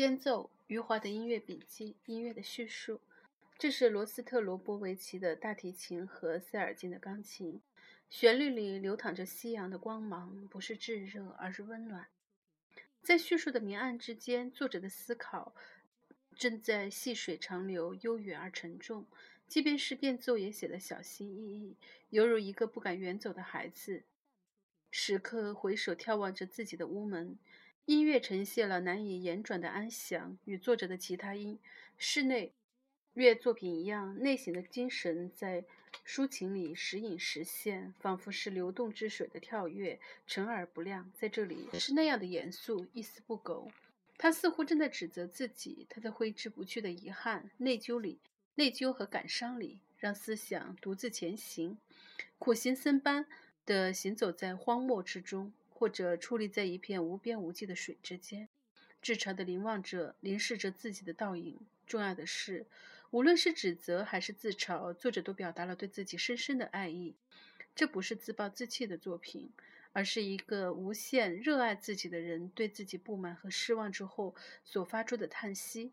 间奏，余华的音乐笔记，音乐的叙述。这是罗斯特罗波维奇的大提琴和塞尔金的钢琴。旋律里流淌着夕阳的光芒，不是炙热，而是温暖。在叙述的明暗之间，作者的思考正在细水长流，悠远而沉重。即便是变奏，也写得小心翼翼，犹如一个不敢远走的孩子，时刻回首眺望着自己的屋门。音乐呈现了难以言转的安详，与作者的其他音室内乐作品一样，内省的精神在抒情里时隐时现，仿佛是流动之水的跳跃，沉而不亮。在这里是那样的严肃，一丝不苟。他似乎正在指责自己，他在挥之不去的遗憾、内疚里、内疚和感伤里，让思想独自前行，苦行僧般的行走在荒漠之中。或者矗立在一片无边无际的水之间，至诚地凝望着、凝视着自己的倒影。重要的是，无论是指责还是自嘲，作者都表达了对自己深深的爱意。这不是自暴自弃的作品，而是一个无限热爱自己的人对自己不满和失望之后所发出的叹息。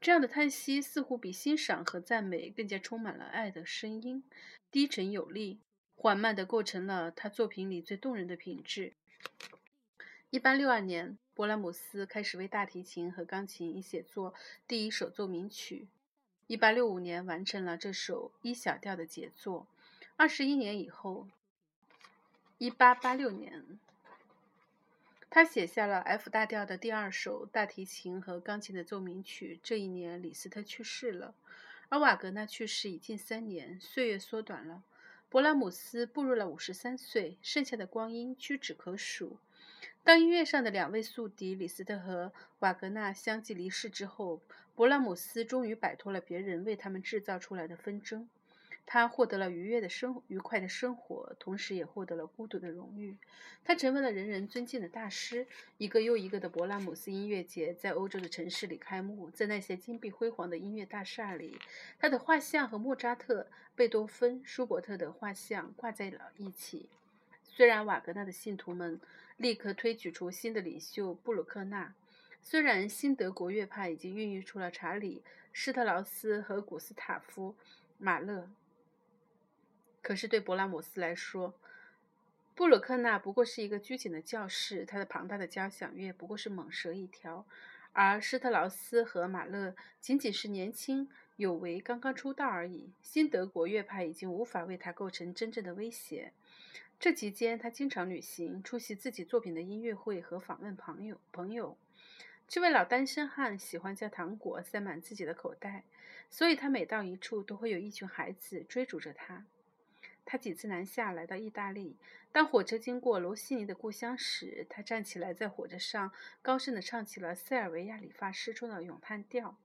这样的叹息似乎比欣赏和赞美更加充满了爱的声音，低沉有力，缓慢地构成了他作品里最动人的品质。一八六二年，勃拉姆斯开始为大提琴和钢琴写作第一首奏鸣曲。一八六五年，完成了这首一小调的杰作。二十一年以后，一八八六年，他写下了 F 大调的第二首大提琴和钢琴的奏鸣曲。这一年，李斯特去世了，而瓦格纳去世已近三年，岁月缩短了。勃拉姆斯步入了五十三岁，剩下的光阴屈指可数。当音乐上的两位宿敌李斯特和瓦格纳相继离世之后，勃拉姆斯终于摆脱了别人为他们制造出来的纷争。他获得了愉悦的生愉快的生活，同时也获得了孤独的荣誉。他成为了人人尊敬的大师。一个又一个的勃拉姆斯音乐节在欧洲的城市里开幕，在那些金碧辉煌的音乐大厦里，他的画像和莫扎特、贝多芬、舒伯特的画像挂在了一起。虽然瓦格纳的信徒们立刻推举出新的领袖布鲁克纳，虽然新德国乐派已经孕育出了查理、施特劳斯和古斯塔夫、马勒。可是对勃拉姆斯来说，布鲁克纳不过是一个拘谨的教士，他的庞大的交响乐不过是猛蛇一条，而施特劳斯和马勒仅仅是年轻有为、刚刚出道而已。新德国乐派已经无法为他构成真正的威胁。这期间，他经常旅行，出席自己作品的音乐会和访问朋友。朋友，这位老单身汉喜欢将糖果塞满自己的口袋，所以他每到一处都会有一群孩子追逐着他。他几次南下来到意大利。当火车经过罗西尼的故乡时，他站起来在火车上高声地唱起了塞尔维亚理发师中的咏叹调，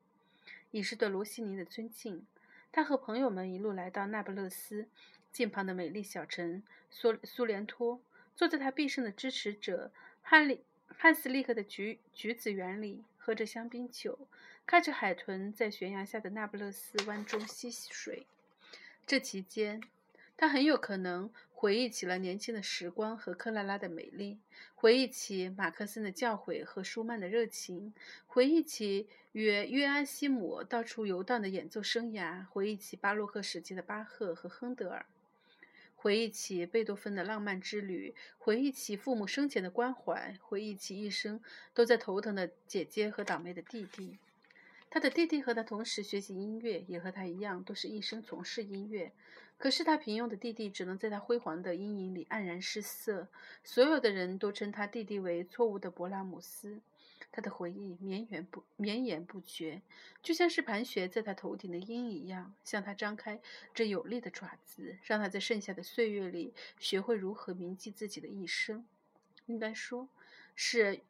以示对罗西尼的尊敬。他和朋友们一路来到那不勒斯近旁的美丽小城苏苏联托，坐在他必胜的支持者汉利汉斯利克的橘橘子园里，喝着香槟酒，看着海豚在悬崖下的那不勒斯湾中嬉戏水。这期间。他很有可能回忆起了年轻的时光和克拉拉的美丽，回忆起马克思的教诲和舒曼的热情，回忆起与约安西姆到处游荡的演奏生涯，回忆起巴洛克时期的巴赫和亨德尔，回忆起贝多芬的浪漫之旅，回忆起父母生前的关怀，回忆起一生都在头疼的姐姐和倒霉的弟弟。他的弟弟和他同时学习音乐，也和他一样，都是一生从事音乐。可是他平庸的弟弟只能在他辉煌的阴影里黯然失色。所有的人都称他弟弟为错误的勃拉姆斯。他的回忆绵延不绵延不绝，就像是盘旋在他头顶的鹰一样，向他张开这有力的爪子，让他在剩下的岁月里学会如何铭记自己的一生。应该说，是。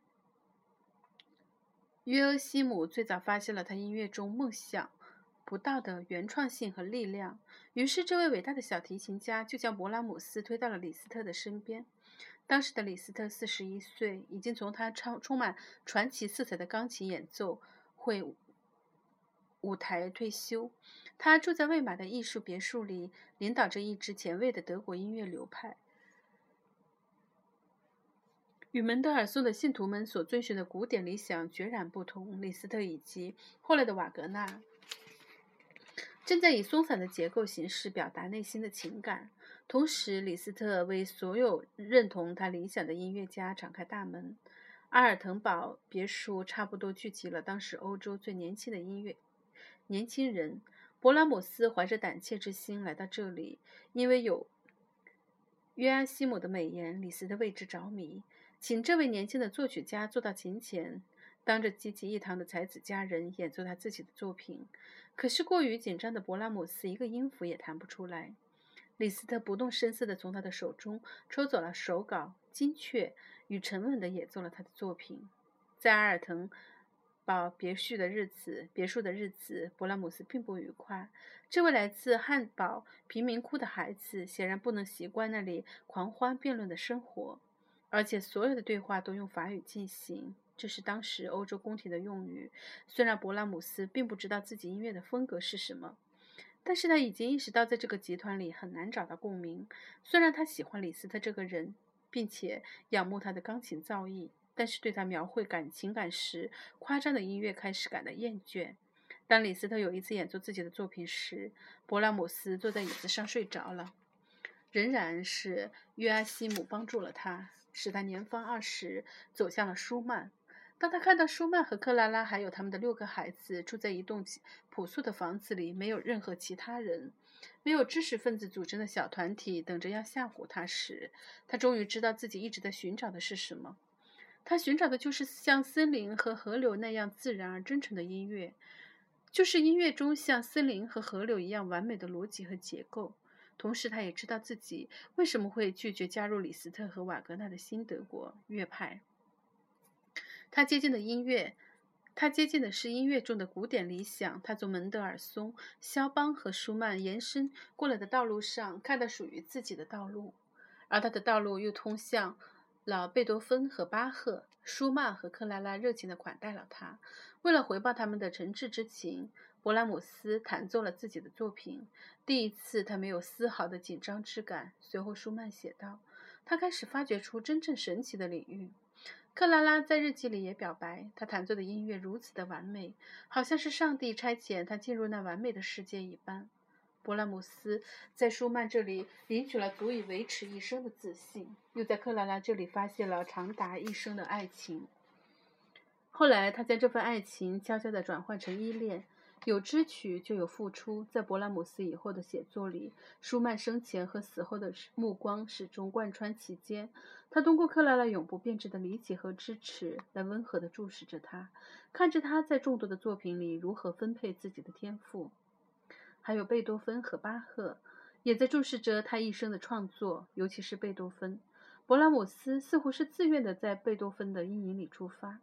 约俄西姆最早发现了他音乐中梦想不到的原创性和力量，于是这位伟大的小提琴家就将勃拉姆斯推到了李斯特的身边。当时的李斯特四十一岁，已经从他充充满传奇色彩的钢琴演奏会舞台退休。他住在魏玛的艺术别墅里，领导着一支前卫的德国音乐流派。与门德尔松的信徒们所遵循的古典理想决然不同。李斯特以及后来的瓦格纳正在以松散的结构形式表达内心的情感，同时李斯特为所有认同他理想的音乐家敞开大门。阿尔滕堡别墅差不多聚集了当时欧洲最年轻的音乐年轻人。勃拉姆斯怀着胆怯之心来到这里，因为有约阿希姆的美言，李斯特为之着迷。请这位年轻的作曲家坐到琴前，当着济济一堂的才子佳人演奏他自己的作品。可是过于紧张的勃拉姆斯一个音符也弹不出来。李斯特不动声色地从他的手中抽走了手稿，精确与沉稳地演奏了他的作品。在阿尔滕堡别墅的日子，别墅的日子，勃拉姆斯并不愉快。这位来自汉堡贫民窟的孩子显然不能习惯那里狂欢辩论的生活。而且所有的对话都用法语进行，这是当时欧洲宫廷的用语。虽然勃拉姆斯并不知道自己音乐的风格是什么，但是他已经意识到在这个集团里很难找到共鸣。虽然他喜欢李斯特这个人，并且仰慕他的钢琴造诣，但是对他描绘感情感时夸张的音乐开始感到厌倦。当李斯特有一次演奏自己的作品时，勃拉姆斯坐在椅子上睡着了。仍然是约阿希姆帮助了他。使他年方二十，走向了舒曼。当他看到舒曼和克拉拉还有他们的六个孩子住在一栋朴素的房子里，没有任何其他人，没有知识分子组成的小团体等着要吓唬他时，他终于知道自己一直在寻找的是什么。他寻找的就是像森林和河流那样自然而真诚的音乐，就是音乐中像森林和河流一样完美的逻辑和结构。同时，他也知道自己为什么会拒绝加入李斯特和瓦格纳的新德国乐派。他接近的音乐，他接近的是音乐中的古典理想。他从门德尔松、肖邦和舒曼延伸过来的道路上，看到属于自己的道路，而他的道路又通向了贝多芬和巴赫。舒曼和克拉拉热情地款待了他，为了回报他们的诚挚之情。勃拉姆斯弹奏了自己的作品。第一次，他没有丝毫的紧张之感。随后，舒曼写道：“他开始发掘出真正神奇的领域。”克拉拉在日记里也表白：“她弹奏的音乐如此的完美，好像是上帝差遣她进入那完美的世界一般。”勃拉姆斯在舒曼这里领取了足以维持一生的自信，又在克拉拉这里发现了长达一生的爱情。后来，他将这份爱情悄悄地转换成依恋。有支取就有付出，在勃拉姆斯以后的写作里，舒曼生前和死后的目光始终贯穿其间。他通过克拉拉永不变质的理解和支持，来温和地注视着他，看着他在众多的作品里如何分配自己的天赋。还有贝多芬和巴赫，也在注视着他一生的创作，尤其是贝多芬。勃拉姆斯似乎是自愿地在贝多芬的阴影里出发。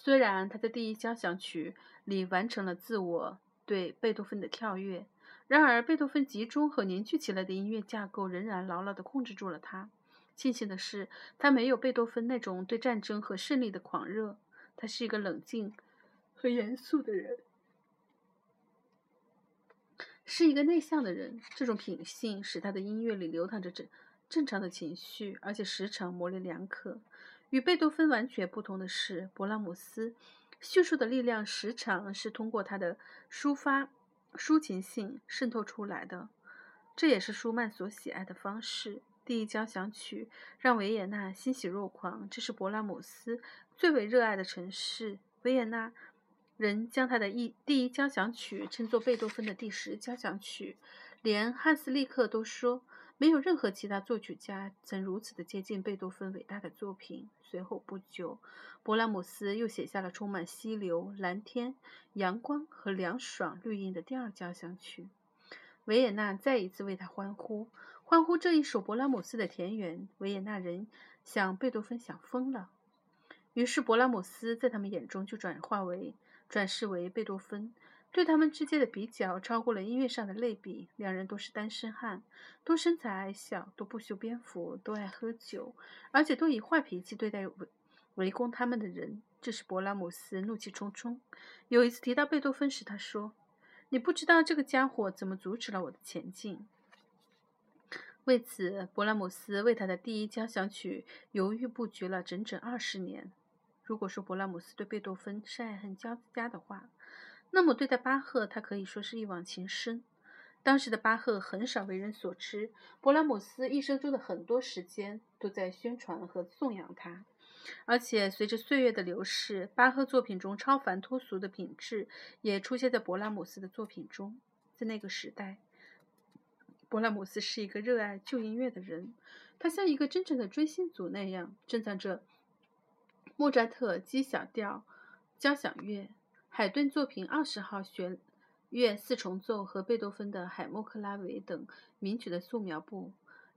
虽然他在第一交响曲里完成了自我对贝多芬的跳跃，然而贝多芬集中和凝聚起来的音乐架构仍然牢牢地控制住了他。庆幸的是，他没有贝多芬那种对战争和胜利的狂热。他是一个冷静和严肃的人，是一个内向的人。这种品性使他的音乐里流淌着正正常的情绪，而且时常模棱两可。与贝多芬完全不同的是，勃拉姆斯叙述的力量时常是通过他的抒发抒情性渗透出来的，这也是舒曼所喜爱的方式。第一交响曲让维也纳欣喜若狂，这是勃拉姆斯最为热爱的城市。维也纳人将他的一第一交响曲称作贝多芬的第十交响曲，连汉斯利克都说。没有任何其他作曲家曾如此的接近贝多芬伟大的作品。随后不久，勃拉姆斯又写下了充满溪流、蓝天、阳光和凉爽绿荫的第二交响曲。维也纳再一次为他欢呼，欢呼这一首勃拉姆斯的田园。维也纳人想贝多芬想疯了，于是勃拉姆斯在他们眼中就转化为转世为贝多芬。对他们之间的比较超过了音乐上的类比。两人都是单身汉，都身材矮小，都不修边幅，都爱喝酒，而且都以坏脾气对待围围攻他们的人。这时，勃拉姆斯怒气冲冲。有一次提到贝多芬时，他说：“你不知道这个家伙怎么阻止了我的前进。”为此，勃拉姆斯为他的第一交响曲犹豫不决了整整二十年。如果说勃拉姆斯对贝多芬是爱恨交加的话，那么对待巴赫，他可以说是一往情深。当时的巴赫很少为人所知，勃拉姆斯一生中的很多时间都在宣传和颂扬他。而且，随着岁月的流逝，巴赫作品中超凡脱俗的品质也出现在勃拉姆斯的作品中。在那个时代，勃拉姆斯是一个热爱旧音乐的人，他像一个真正的追星族那样珍藏着。莫扎特 G 小调交响乐、海顿作品二十号弦乐四重奏和贝多芬的海默克拉维等名曲的素描簿，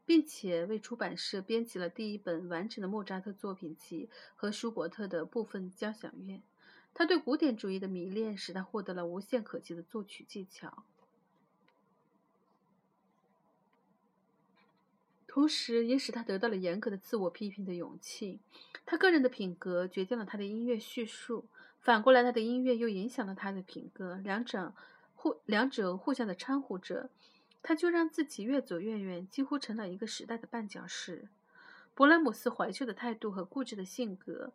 并且为出版社编辑了第一本完整的莫扎特作品集和舒伯特的部分交响乐。他对古典主义的迷恋使他获得了无限可及的作曲技巧。同时，也使他得到了严格的自我批评的勇气。他个人的品格决定了他的音乐叙述，反过来，他的音乐又影响了他的品格。两者互两者互相的掺和着，他就让自己越走越远，几乎成了一个时代的绊脚石。勃拉姆斯怀旧的态度和固执的性格，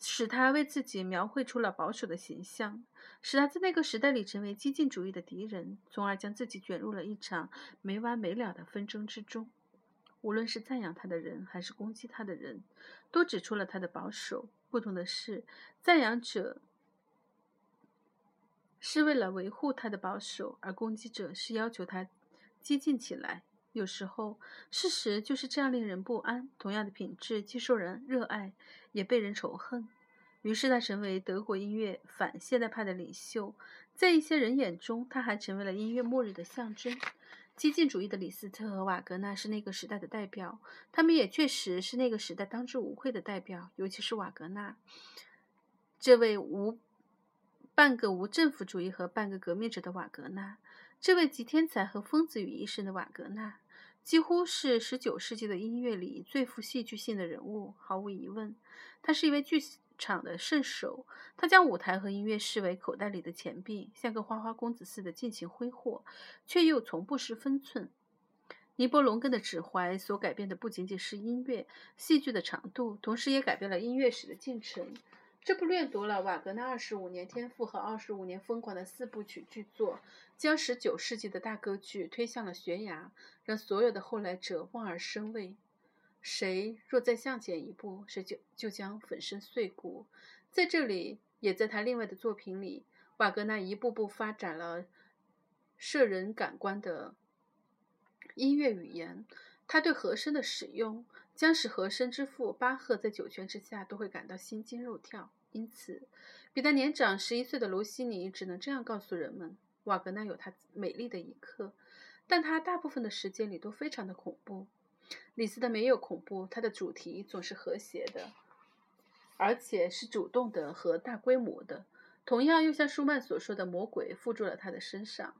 使他为自己描绘出了保守的形象，使他在那个时代里成为激进主义的敌人，从而将自己卷入了一场没完没了的纷争之中。无论是赞扬他的人，还是攻击他的人，都指出了他的保守。不同的是，赞扬者是为了维护他的保守，而攻击者是要求他激进起来。有时候，事实就是这样令人不安。同样的品质，既受人热爱，也被人仇恨。于是，他成为德国音乐反现代派的领袖。在一些人眼中，他还成为了音乐末日的象征。激进主义的李斯特和瓦格纳是那个时代的代表，他们也确实是那个时代当之无愧的代表。尤其是瓦格纳，这位无半个无政府主义和半个革命者的瓦格纳，这位集天才和疯子于一身的瓦格纳，几乎是十九世纪的音乐里最富戏剧性的人物。毫无疑问，他是一位巨。场的圣手，他将舞台和音乐视为口袋里的钱币，像个花花公子似的尽情挥霍，却又从不失分寸。尼伯龙根的指怀所改变的不仅仅是音乐、戏剧的长度，同时也改变了音乐史的进程。这部掠夺了瓦格纳二十五年天赋和二十五年疯狂的四部曲巨作，将十九世纪的大歌剧推向了悬崖，让所有的后来者望而生畏。谁若再向前一步，谁就就将粉身碎骨。在这里，也在他另外的作品里，瓦格纳一步步发展了摄人感官的音乐语言。他对和声的使用，将使和声之父巴赫在九泉之下都会感到心惊肉跳。因此，比他年长十一岁的罗西尼只能这样告诉人们：瓦格纳有他美丽的一刻，但他大部分的时间里都非常的恐怖。李斯特没有恐怖，他的主题总是和谐的，而且是主动的和大规模的。同样，又像舒曼所说的，魔鬼附住了他的身上。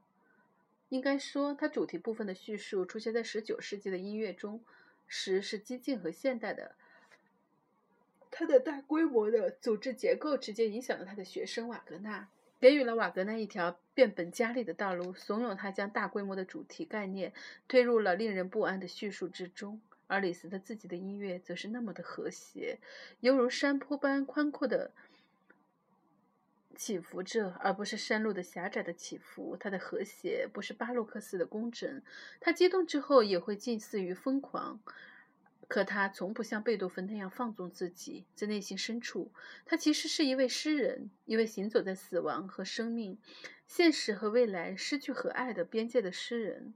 应该说，他主题部分的叙述出现在十九世纪的音乐中时是激进和现代的。他的大规模的组织结构直接影响了他的学生瓦格纳。给予了瓦格纳一条变本加厉的道路，怂恿他将大规模的主题概念推入了令人不安的叙述之中。而李斯特自己的音乐则是那么的和谐，犹如山坡般宽阔的起伏着，而不是山路的狭窄的起伏。他的和谐不是巴洛克式的工整，他激动之后也会近似于疯狂。可他从不像贝多芬那样放纵自己，在内心深处，他其实是一位诗人，一位行走在死亡和生命、现实和未来、失去和爱的边界的诗人。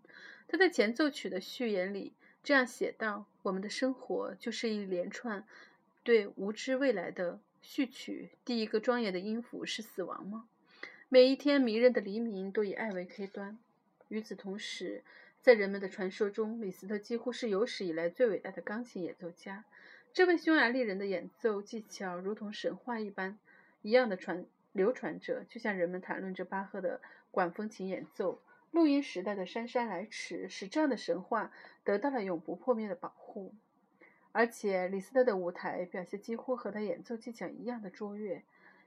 他在前奏曲的序言里这样写道：“我们的生活就是一连串对无知未来的序曲。第一个庄严的音符是死亡吗？每一天迷人的黎明都以爱为开端。与此同时。”在人们的传说中，李斯特几乎是有史以来最伟大的钢琴演奏家。这位匈牙利人的演奏技巧如同神话一般一样的传流传着，就像人们谈论着巴赫的管风琴演奏。录音时代的姗姗来迟，使这样的神话得到了永不破灭的保护。而且，李斯特的舞台表现几乎和他演奏技巧一样的卓越。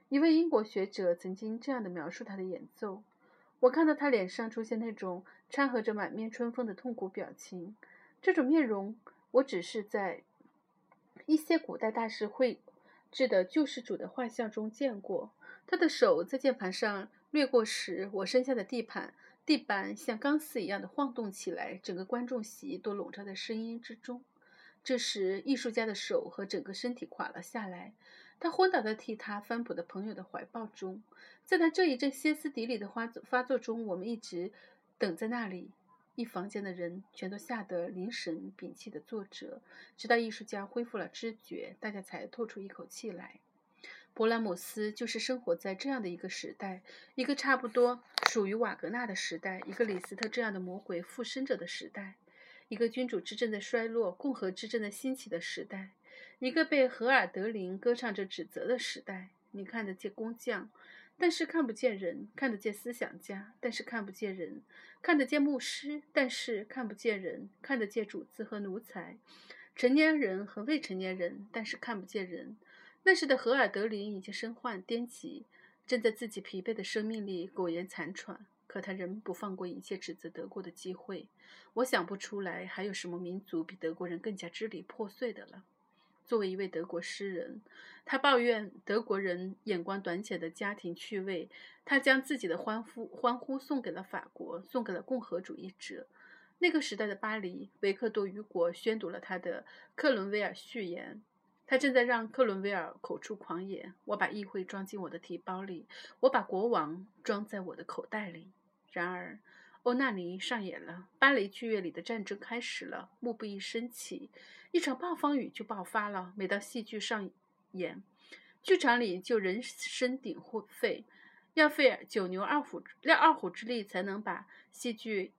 一位英国学者曾经这样的描述他的演奏。我看到他脸上出现那种掺和着满面春风的痛苦表情，这种面容，我只是在一些古代大师绘制的救世主的画像中见过。他的手在键盘上掠过时，我身下的地盘地板像钢丝一样的晃动起来，整个观众席都笼罩在声音之中。这时，艺术家的手和整个身体垮了下来，他昏倒在替他翻谱的朋友的怀抱中。在他这一阵歇斯底里的发作发作中，我们一直等在那里。一房间的人全都吓得凝神屏气地坐着，直到艺术家恢复了知觉，大家才透出一口气来。勃拉姆斯就是生活在这样的一个时代，一个差不多属于瓦格纳的时代，一个李斯特这样的魔鬼附身者的时代，一个君主之政的衰落、共和之政的兴起的时代，一个被荷尔德林歌唱着指责的时代。你看得见工匠。但是看不见人，看得见思想家；但是看不见人，看得见牧师；但是看不见人，看得见主子和奴才，成年人和未成年人；但是看不见人。那时的荷尔德林已经身患癫疾，正在自己疲惫的生命里苟延残喘，可他仍不放过一切指责德国的机会。我想不出来还有什么民族比德国人更加支离破碎的了。作为一位德国诗人，他抱怨德国人眼光短浅的家庭趣味。他将自己的欢呼欢呼送给了法国，送给了共和主义者。那个时代的巴黎，维克多·雨果宣读了他的《克伦威尔序言》。他正在让克伦威尔口出狂言。我把议会装进我的提包里，我把国王装在我的口袋里。然而。欧纳尼上演了，芭蕾剧院里的战争开始了。幕布一升起，一场暴风雨就爆发了。每到戏剧上演，剧场里就人声鼎沸，要费九牛二虎二二虎之力才能把戏剧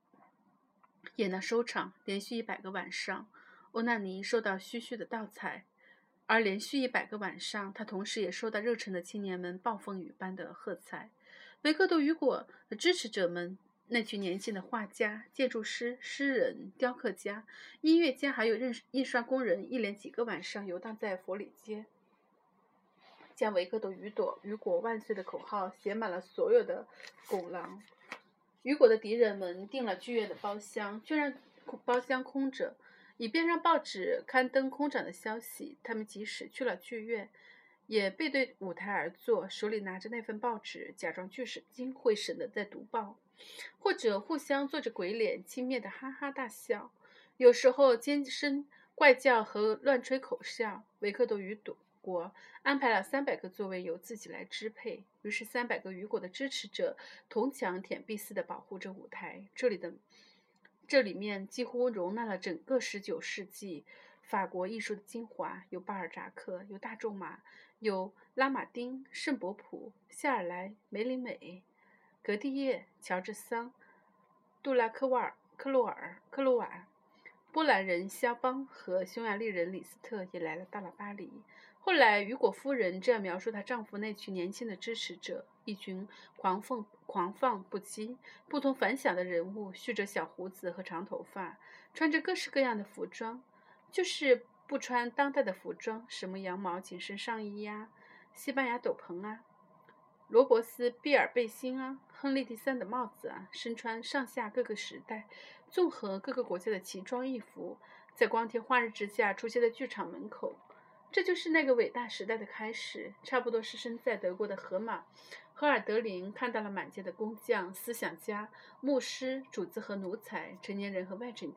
演到收场。连续一百个晚上，欧纳尼受到嘘嘘的盗采，而连续一百个晚上，他同时也受到热忱的青年们暴风雨般的喝彩。维克多·雨果的支持者们。那群年轻的画家、建筑师、诗人、雕刻家、音乐家，还有印印刷工人，一连几个晚上游荡在佛里街，将维克多·雨朵雨果万岁的口号写满了所有的拱廊。雨果的敌人们订了剧院的包厢，却让包厢空着，以便让报纸刊登空长的消息。他们即使去了剧院，也背对舞台而坐，手里拿着那份报纸，假装聚精会神地在读报。或者互相做着鬼脸，轻蔑的哈哈大笑；有时候尖声怪叫和乱吹口哨。维克多·雨果安排了三百个座位由自己来支配，于是三百个雨果的支持者铜墙铁壁似的保护着舞台。这里的这里面几乎容纳了整个十九世纪法国艺术的精华，有巴尔扎克，有大仲马，有拉马丁、圣伯普、夏尔莱、梅里美。格蒂耶、乔治桑、杜拉科瓦尔、克洛尔、克洛瓦、波兰人肖邦和匈牙利人李斯特也来了到了巴黎。后来，雨果夫人这样描述她丈夫那群年轻的支持者：一群狂放、狂放不羁、不同凡响的人物，蓄着小胡子和长头发，穿着各式各样的服装，就是不穿当代的服装，什么羊毛紧身上衣呀、西班牙斗篷啊。罗伯斯庇尔背心啊，亨利第三的帽子啊，身穿上下各个时代、综合各个国家的奇装异服，在光天化日之下出现在剧场门口。这就是那个伟大时代的开始。差不多是身在德国的荷马荷尔德林看到了满街的工匠、思想家、牧师、主子和奴才，成年人和未成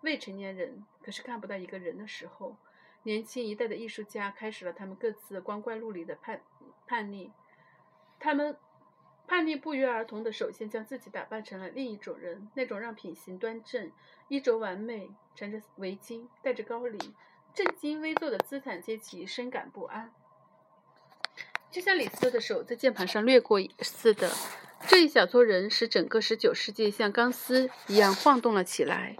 未成年人，可是看不到一个人的时候，年轻一代的艺术家开始了他们各自光怪陆离的叛叛逆。他们叛逆不约而同地首先将自己打扮成了另一种人，那种让品行端正、衣着完美、缠着围巾、戴着高领、正襟危坐的资产阶级深感不安。就像李斯特的手在键盘上掠过似的，这一小撮人使整个19世纪像钢丝一样晃动了起来。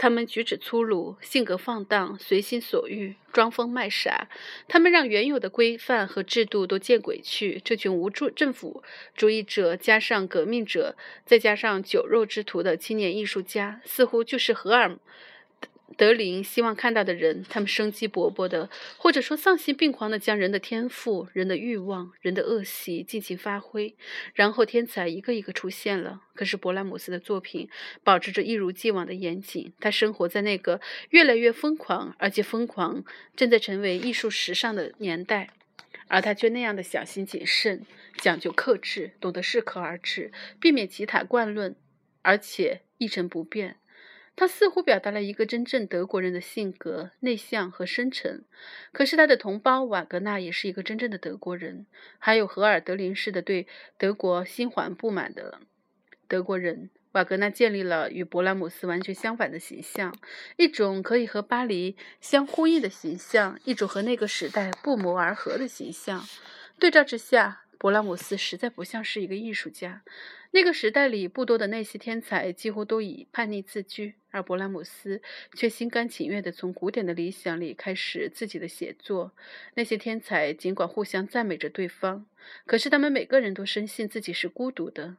他们举止粗鲁，性格放荡，随心所欲，装疯卖傻。他们让原有的规范和制度都见鬼去。这群无助政府主义者，加上革命者，再加上酒肉之徒的青年艺术家，似乎就是荷尔德林希望看到的人，他们生机勃勃的，或者说丧心病狂的，将人的天赋、人的欲望、人的恶习尽情发挥，然后天才一个一个出现了。可是勃拉姆斯的作品保持着一如既往的严谨，他生活在那个越来越疯狂，而且疯狂正在成为艺术时尚的年代，而他却那样的小心谨慎，讲究克制，懂得适可而止，避免奇谈惯论，而且一成不变。他似乎表达了一个真正德国人的性格，内向和深沉。可是他的同胞瓦格纳也是一个真正的德国人，还有荷尔德林式的对德国心怀不满的德国人。瓦格纳建立了与勃拉姆斯完全相反的形象，一种可以和巴黎相呼应的形象，一种和那个时代不谋而合的形象。对照之下，勃拉姆斯实在不像是一个艺术家。那个时代里不多的那些天才几乎都以叛逆自居，而勃拉姆斯却心甘情愿地从古典的理想里开始自己的写作。那些天才尽管互相赞美着对方，可是他们每个人都深信自己是孤独的。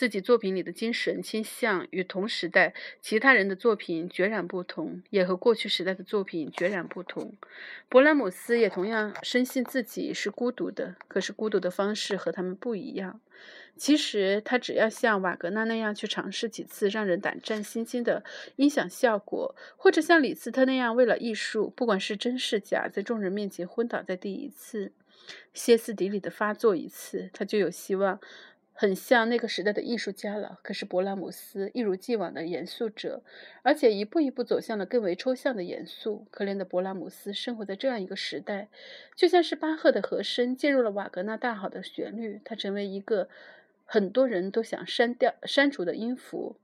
自己作品里的精神倾向与同时代其他人的作品决然不同，也和过去时代的作品决然不同。勃拉姆斯也同样深信自己是孤独的，可是孤独的方式和他们不一样。其实他只要像瓦格纳那样去尝试几次让人胆战心惊的音响效果，或者像李斯特那样为了艺术，不管是真是假，在众人面前昏倒在第一次，歇斯底里的发作一次，他就有希望。很像那个时代的艺术家了。可是勃拉姆斯一如既往的严肃者，而且一步一步走向了更为抽象的严肃。可怜的勃拉姆斯生活在这样一个时代，就像是巴赫的和声进入了瓦格纳大好的旋律，他成为一个很多人都想删掉、删除的音符。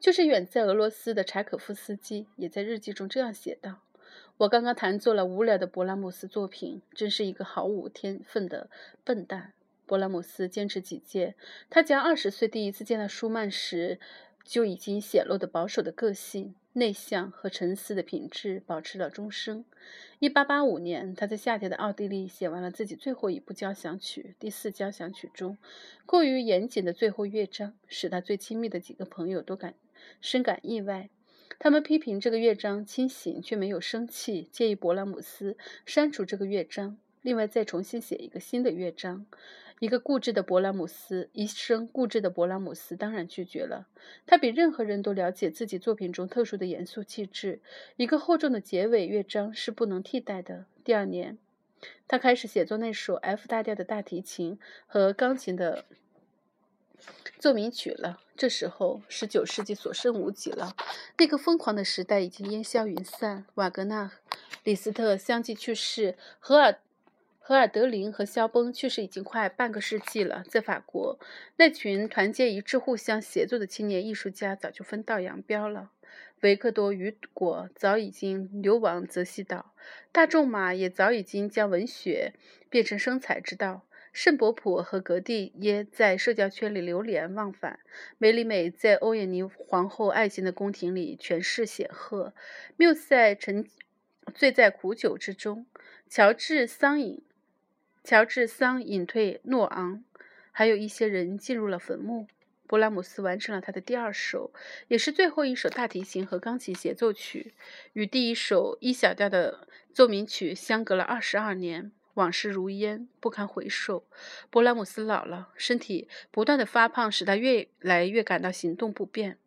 就是远在俄罗斯的柴可夫斯基也在日记中这样写道：“我刚刚弹奏了无聊的勃拉姆斯作品，真是一个毫无天分的笨蛋。”勃拉姆斯坚持己见，他将二十岁第一次见到舒曼时就已经显露的保守的个性、内向和沉思的品质保持了终生。一八八五年，他在夏天的奥地利写完了自己最后一部交响曲——第四交响曲中过于严谨的最后乐章，使他最亲密的几个朋友都感深感意外。他们批评这个乐章清醒，却没有生气，建议勃拉姆斯删除这个乐章，另外再重新写一个新的乐章。一个固执的勃拉姆斯，一生固执的勃拉姆斯当然拒绝了。他比任何人都了解自己作品中特殊的严肃气质。一个厚重的结尾乐章是不能替代的。第二年，他开始写作那首 F 大调的大提琴和钢琴的奏鸣曲了。这时候，十九世纪所剩无几了。那个疯狂的时代已经烟消云散。瓦格纳、李斯特相继去世，荷尔。荷尔德林和肖崩去世已经快半个世纪了，在法国，那群团结一致、互相协作的青年艺术家早就分道扬镳了。维克多·雨果早已经流亡泽西岛，大仲马也早已经将文学变成生财之道。圣伯普和格蒂耶在社交圈里流连忘返，梅里美在欧也妮皇后爱情的宫廷里权势显赫，缪塞沉醉在苦酒之中，乔治·桑隐。乔治桑隐退诺昂，还有一些人进入了坟墓。勃拉姆斯完成了他的第二首，也是最后一首大提琴和钢琴协奏曲，与第一首一小调的奏鸣曲相隔了二十二年。往事如烟，不堪回首。勃拉姆斯老了，身体不断的发胖，使他越来越感到行动不便。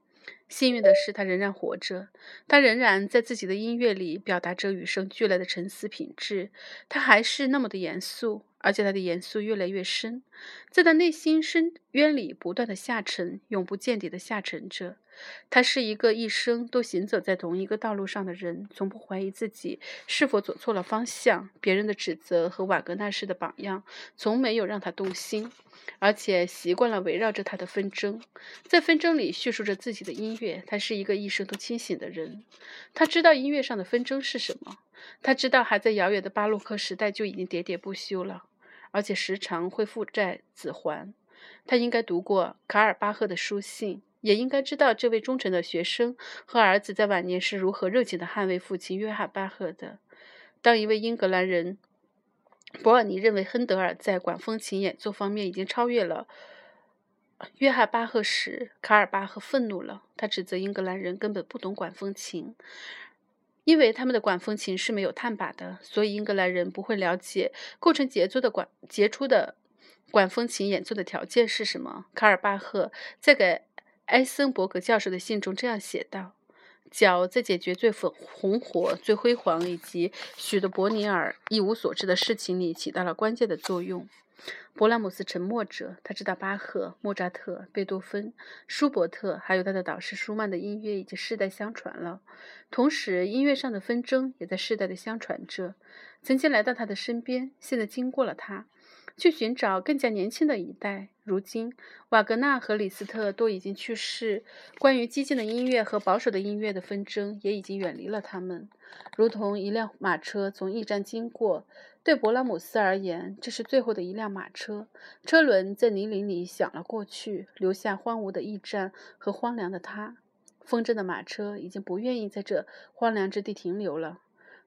幸运的是，他仍然活着，他仍然在自己的音乐里表达着与生俱来的沉思品质。他还是那么的严肃。而且他的严肃越来越深，在他内心深渊里不断的下沉，永不见底的下沉着。他是一个一生都行走在同一个道路上的人，从不怀疑自己是否走错了方向。别人的指责和瓦格纳式的榜样从没有让他动心，而且习惯了围绕着他的纷争，在纷争里叙述着自己的音乐。他是一个一生都清醒的人，他知道音乐上的纷争是什么，他知道还在遥远的巴洛克时代就已经喋喋不休了。而且时常会负债子还。他应该读过卡尔巴赫的书信，也应该知道这位忠诚的学生和儿子在晚年是如何热情地捍卫父亲约翰巴赫的。当一位英格兰人博尔尼认为亨德尔在管风琴演奏方面已经超越了约翰巴赫时，卡尔巴赫愤怒了，他指责英格兰人根本不懂管风琴。因为他们的管风琴是没有碳把的，所以英格兰人不会了解构成杰作的管杰出的管风琴演奏的条件是什么。卡尔巴赫在给埃森伯格教授的信中这样写道：“脚在解决最红火、最辉煌以及许多伯尼尔一无所知的事情里起到了关键的作用。”勃拉姆斯沉默着，他知道巴赫、莫扎特、贝多芬、舒伯特，还有他的导师舒曼的音乐已经世代相传了。同时，音乐上的纷争也在世代的相传着。曾经来到他的身边，现在经过了他，去寻找更加年轻的一代。如今，瓦格纳和李斯特都已经去世，关于激进的音乐和保守的音乐的纷争也已经远离了他们，如同一辆马车从驿站经过。对勃拉姆斯而言，这是最后的一辆马车。车轮在泥泞里响了过去，留下荒芜的驿站和荒凉的他。风筝的马车已经不愿意在这荒凉之地停留了。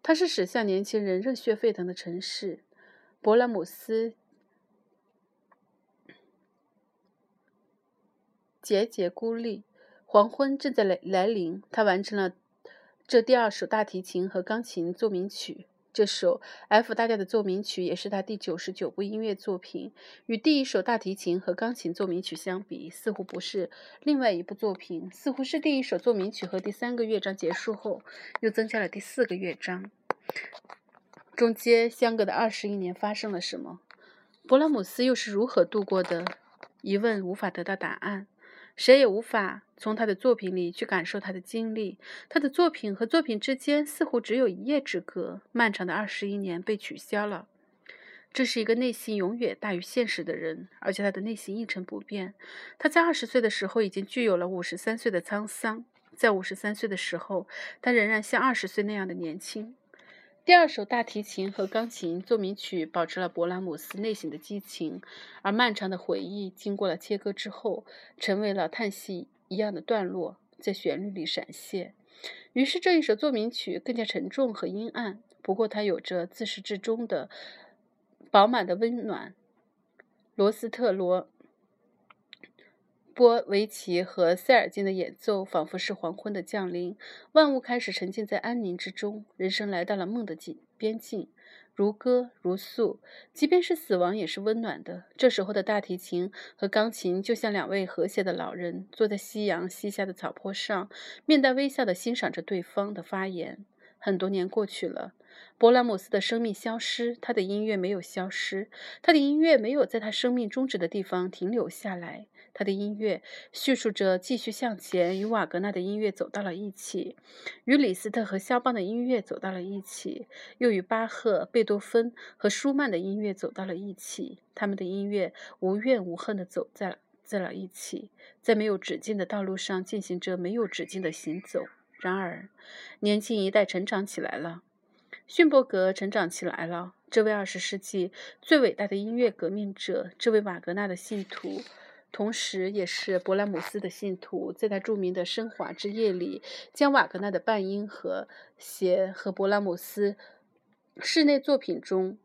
它是驶向年轻人热血沸腾的城市。勃拉姆斯节节孤立。黄昏正在来来临。他完成了这第二首大提琴和钢琴奏鸣曲。这首 F 大调的奏鸣曲也是他第九十九部音乐作品。与第一首大提琴和钢琴奏鸣曲相比，似乎不是另外一部作品，似乎是第一首奏鸣曲和第三个乐章结束后，又增加了第四个乐章。中间相隔的二十一年发生了什么？勃拉姆斯又是如何度过的？疑问无法得到答案。谁也无法从他的作品里去感受他的经历。他的作品和作品之间似乎只有一夜之隔。漫长的二十一年被取消了。这是一个内心永远大于现实的人，而且他的内心一成不变。他在二十岁的时候已经具有了五十三岁的沧桑，在五十三岁的时候，他仍然像二十岁那样的年轻。第二首大提琴和钢琴奏鸣曲保持了勃拉姆斯内心的激情，而漫长的回忆经过了切割之后，成为了叹息一样的段落，在旋律里闪现。于是这一首奏鸣曲更加沉重和阴暗，不过它有着自始至终的饱满的温暖。罗斯特罗。波维奇和塞尔金的演奏仿佛是黄昏的降临，万物开始沉浸在安宁之中，人生来到了梦的境边境，如歌如诉。即便是死亡，也是温暖的。这时候的大提琴和钢琴就像两位和谐的老人，坐在夕阳西下的草坡上，面带微笑地欣赏着对方的发言。很多年过去了，勃拉姆斯的生命消失，他的音乐没有消失，他的音乐没有在他生命终止的地方停留下来。他的音乐叙述着继续向前，与瓦格纳的音乐走到了一起，与李斯特和肖邦的音乐走到了一起，又与巴赫、贝多芬和舒曼的音乐走到了一起。他们的音乐无怨无恨地走在在了一起，在没有止境的道路上进行着没有止境的行走。然而，年轻一代成长起来了，勋伯格成长起来了，这位二十世纪最伟大的音乐革命者，这位瓦格纳的信徒。同时，也是勃拉姆斯的信徒，在他著名的《升华之夜》里，将瓦格纳的半音和谐和勃拉姆斯室内作品中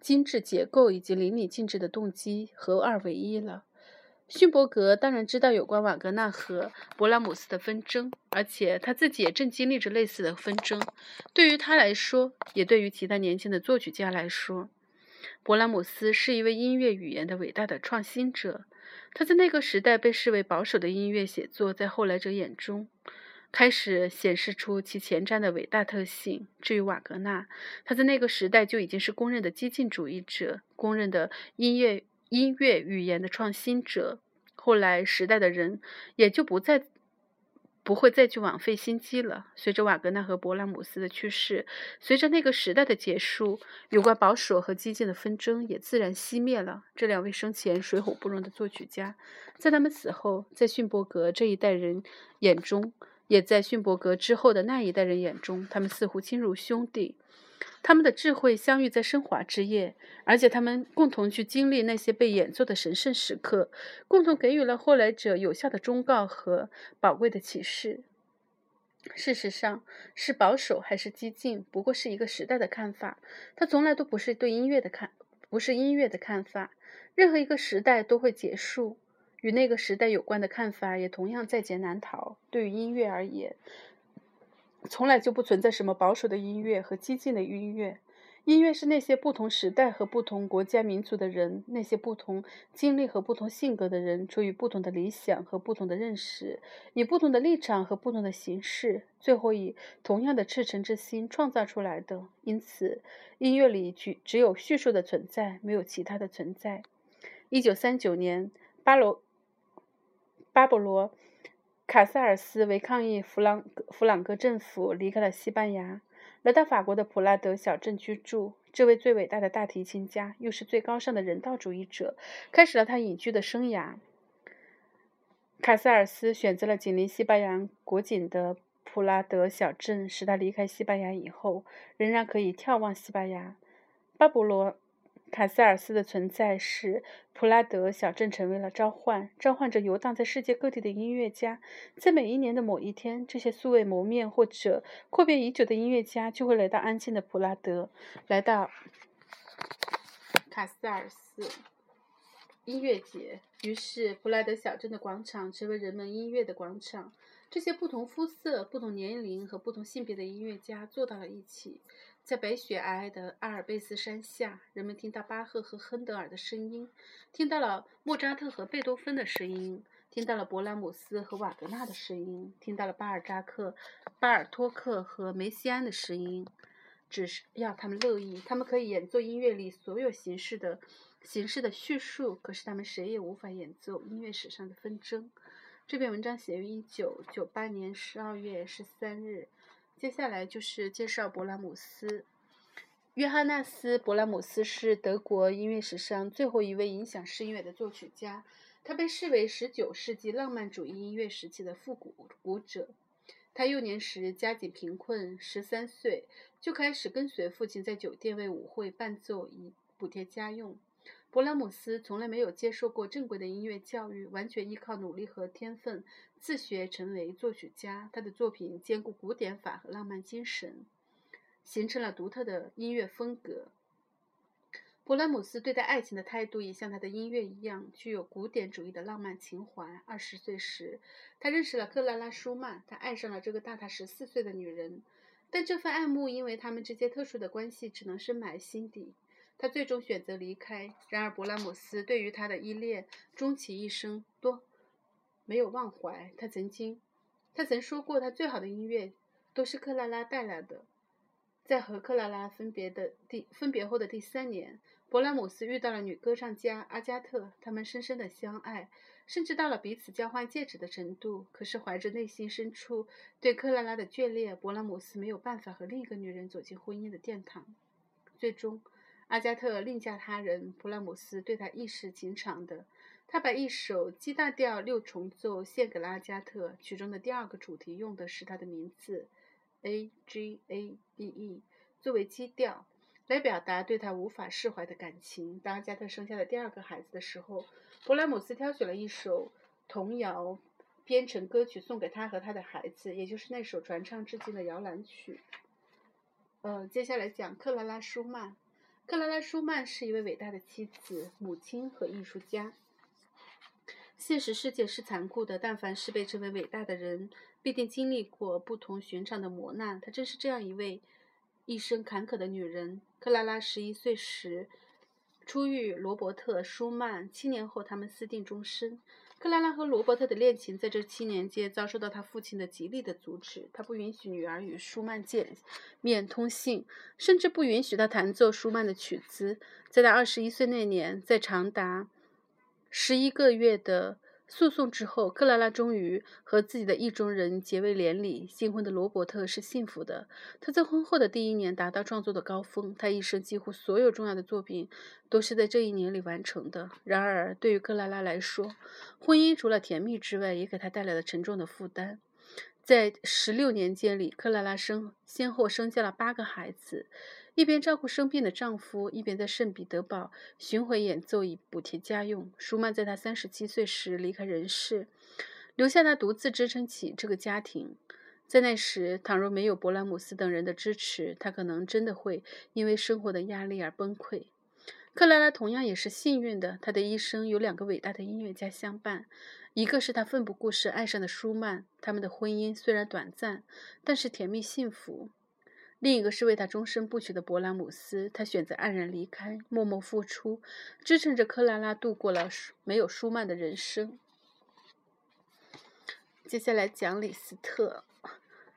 精致结构以及淋漓尽致的动机合二为一了。勋伯格当然知道有关瓦格纳和勃拉姆斯的纷争，而且他自己也正经历着类似的纷争。对于他来说，也对于其他年轻的作曲家来说，勃拉姆斯是一位音乐语言的伟大的创新者。他在那个时代被视为保守的音乐写作，在后来者眼中开始显示出其前瞻的伟大特性。至于瓦格纳，他在那个时代就已经是公认的激进主义者，公认的音乐音乐语言的创新者。后来时代的人也就不再。不会再去枉费心机了。随着瓦格纳和勃拉姆斯的去世，随着那个时代的结束，有关保守和激进的纷争也自然熄灭了。这两位生前水火不容的作曲家，在他们死后，在逊伯格这一代人眼中，也在逊伯格之后的那一代人眼中，他们似乎亲如兄弟。他们的智慧相遇在升华之夜，而且他们共同去经历那些被演奏的神圣时刻，共同给予了后来者有效的忠告和宝贵的启示。事实上，是保守还是激进，不过是一个时代的看法。它从来都不是对音乐的看，不是音乐的看法。任何一个时代都会结束，与那个时代有关的看法也同样在劫难逃。对于音乐而言，从来就不存在什么保守的音乐和激进的音乐。音乐是那些不同时代和不同国家民族的人，那些不同经历和不同性格的人，出于不同的理想和不同的认识，以不同的立场和不同的形式，最后以同样的赤诚之心创造出来的。因此，音乐里只只有叙述的存在，没有其他的存在。一九三九年，巴罗巴勃罗·卡萨尔斯为抗议弗朗弗朗哥政府，离开了西班牙。来到法国的普拉德小镇居住，这位最伟大的大提琴家，又是最高尚的人道主义者，开始了他隐居的生涯。卡塞尔斯选择了紧邻西班牙国境的普拉德小镇，使他离开西班牙以后，仍然可以眺望西班牙。巴勃罗。卡塞尔斯的存在使普拉德小镇成为了召唤，召唤着游荡在世界各地的音乐家。在每一年的某一天，这些素未谋面或者阔别已久的音乐家就会来到安静的普拉德，来到卡塞尔斯音乐节。于是，普拉德小镇的广场成为人们音乐的广场。这些不同肤色、不同年龄和不同性别的音乐家坐到了一起。在白雪皑皑的阿尔卑斯山下，人们听到巴赫和亨德尔的声音，听到了莫扎特和贝多芬的声音，听到了勃拉姆斯和瓦格纳的声音，听到了巴尔扎克、巴尔托克和梅西安的声音。只是要他们乐意，他们可以演奏音乐里所有形式的形式的叙述，可是他们谁也无法演奏音乐史上的纷争。这篇文章写于一九九八年十二月十三日。接下来就是介绍勃拉姆斯。约翰纳斯·勃拉姆斯是德国音乐史上最后一位影响世乐的作曲家，他被视为19世纪浪漫主义音乐时期的复古舞者。他幼年时家境贫困，13岁就开始跟随父亲在酒店为舞会伴奏以补贴家用。勃拉姆斯从来没有接受过正规的音乐教育，完全依靠努力和天分自学成为作曲家。他的作品兼顾古典法和浪漫精神，形成了独特的音乐风格。勃拉姆斯对待爱情的态度也像他的音乐一样，具有古典主义的浪漫情怀。二十岁时，他认识了克拉拉·舒曼，他爱上了这个大他十四岁的女人，但这份爱慕因为他们之间特殊的关系，只能深埋心底。他最终选择离开。然而，勃拉姆斯对于他的依恋，终其一生都没有忘怀。他曾经，他曾说过，他最好的音乐都是克拉拉带来的。在和克拉拉分别的第分别后的第三年，勃拉姆斯遇到了女歌唱家阿加特，他们深深的相爱，甚至到了彼此交换戒指的程度。可是，怀着内心深处对克拉拉的眷恋，勃拉姆斯没有办法和另一个女人走进婚姻的殿堂。最终。阿加特另嫁他人，普拉姆斯对他亦是情长的，他把一首 G 大调六重奏献给了阿加特，曲中的第二个主题用的是他的名字 A G A B E 作为基调，来表达对他无法释怀的感情。当阿加特生下了第二个孩子的时候，普拉姆斯挑选了一首童谣，编成歌曲送给他和他的孩子，也就是那首传唱至今的摇篮曲。呃，接下来讲克拉拉舒曼。克拉拉·舒曼是一位伟大的妻子、母亲和艺术家。现实世界是残酷的，但凡是被称为伟大的人，必定经历过不同寻常的磨难。她正是这样一位一生坎坷的女人。克拉拉十一岁时初遇罗伯特·舒曼，七年后他们私定终身。克拉拉和罗伯特的恋情在这七年间遭受到他父亲的极力的阻止。他不允许女儿与舒曼见面通信，甚至不允许他弹奏舒曼的曲子。在他二十一岁那年，在长达十一个月的。诉讼之后，克拉拉终于和自己的意中人结为连理。新婚的罗伯特是幸福的。他在婚后的第一年达到创作的高峰，他一生几乎所有重要的作品都是在这一年里完成的。然而，对于克拉拉来说，婚姻除了甜蜜之外，也给她带来了沉重的负担。在十六年间里，克拉拉生先后生下了八个孩子。一边照顾生病的丈夫，一边在圣彼得堡巡回演奏以补贴家用。舒曼在他三十七岁时离开人世，留下他独自支撑起这个家庭。在那时，倘若没有勃拉姆斯等人的支持，他可能真的会因为生活的压力而崩溃。克拉拉同样也是幸运的，她的一生有两个伟大的音乐家相伴，一个是她奋不顾身爱上的舒曼，他们的婚姻虽然短暂，但是甜蜜幸福；另一个是为他终身不娶的勃拉姆斯，他选择黯然离开，默默付出，支撑着克拉拉度过了没有舒曼的人生。接下来讲李斯特。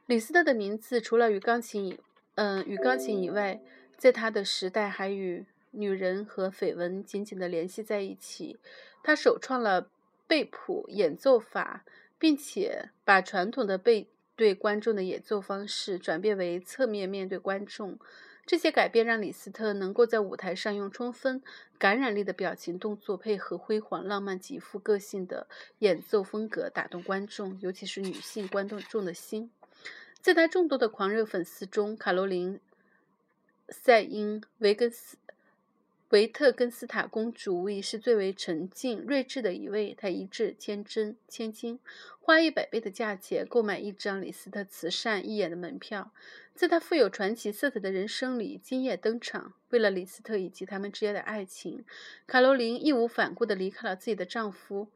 李斯特的名字除了与钢琴以，嗯，与钢琴以外，在他的时代还与女人和绯闻紧紧地联系在一起。他首创了背谱演奏法，并且把传统的背对观众的演奏方式转变为侧面面对观众。这些改变让李斯特能够在舞台上用充分感染力的表情动作，配合辉煌、浪漫、极富个性的演奏风格，打动观众，尤其是女性观众众的心。在他众多的狂热粉丝中，卡罗琳·塞因·维根斯维特根斯塔公主无疑是最为沉静、睿智的一位。她一掷千真千金，花一百倍的价钱购买一张李斯特慈善义演的门票，在她富有传奇色彩的人生里今夜登场。为了李斯特以及他们之间的爱情，卡罗琳义无反顾地离开了自己的丈夫。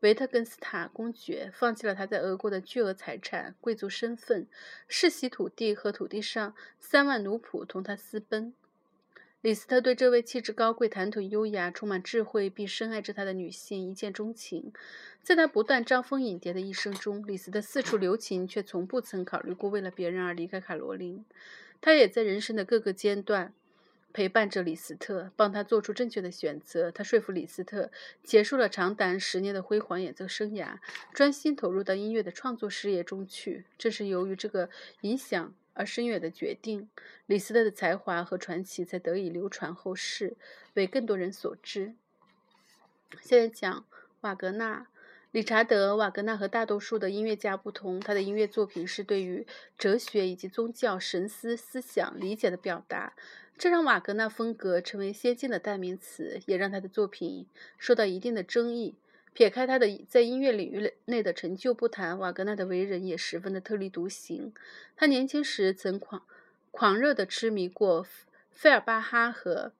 维特根斯塔公爵放弃了他在俄国的巨额财产、贵族身份、世袭土地和土地上三万奴仆，同他私奔。李斯特对这位气质高贵、谈吐优雅、充满智慧并深爱着他的女性一见钟情。在他不断招蜂引蝶的一生中，李斯特四处留情，却从不曾考虑过为了别人而离开卡罗琳。他也在人生的各个阶段。陪伴着李斯特，帮他做出正确的选择。他说服李斯特结束了长达十年的辉煌演奏生涯，专心投入到音乐的创作事业中去。正是由于这个影响而深远的决定，李斯特的才华和传奇才得以流传后世，为更多人所知。现在讲瓦格纳。理查德·瓦格纳和大多数的音乐家不同，他的音乐作品是对于哲学以及宗教、神思思想理解的表达。这让瓦格纳风格成为先进的代名词，也让他的作品受到一定的争议。撇开他的在音乐领域内的成就不谈，瓦格纳的为人也十分的特立独行。他年轻时曾狂狂热地痴迷过费尔巴哈和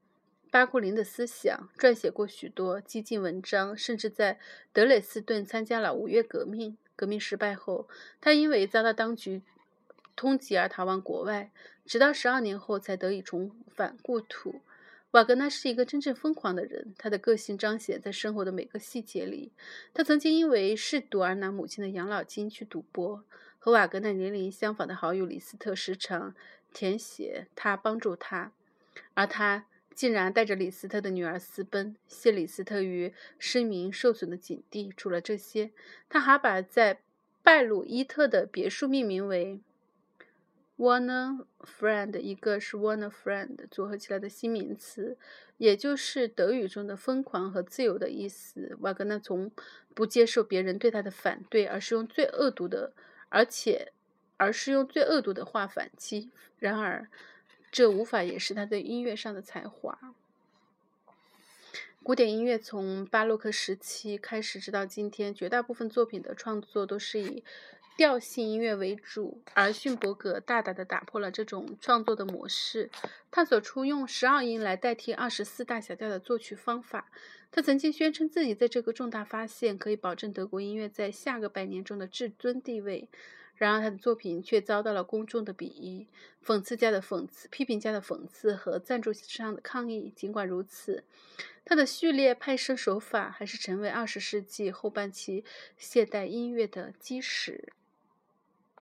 巴库林的思想，撰写过许多激进文章，甚至在德累斯顿参加了五月革命。革命失败后，他因为遭到当局。通缉而逃亡国外，直到十二年后才得以重返故土。瓦格纳是一个真正疯狂的人，他的个性彰显在生活的每个细节里。他曾经因为嗜赌而拿母亲的养老金去赌博。和瓦格纳年龄相仿的好友李斯特时常填写他帮助他，而他竟然带着李斯特的女儿私奔，陷李斯特于声名受损的境地。除了这些，他还把在拜鲁伊特的别墅命名为。Warner friend，一个是 Warner friend 组合起来的新名词，也就是德语中的疯狂和自由的意思。瓦格纳从不接受别人对他的反对，而是用最恶毒的，而且而是用最恶毒的话反击。然而，这无法掩饰他在音乐上的才华。古典音乐从巴洛克时期开始，直到今天，绝大部分作品的创作都是以。调性音乐为主，而逊伯格大大的打破了这种创作的模式，探索出用十二音来代替二十四大小调的作曲方法。他曾经宣称自己在这个重大发现可以保证德国音乐在下个百年中的至尊地位。然而，他的作品却遭到了公众的鄙夷、讽刺家的讽刺、批评家的讽刺和赞助商的抗议。尽管如此，他的序列派生手法还是成为二十世纪后半期现代音乐的基石。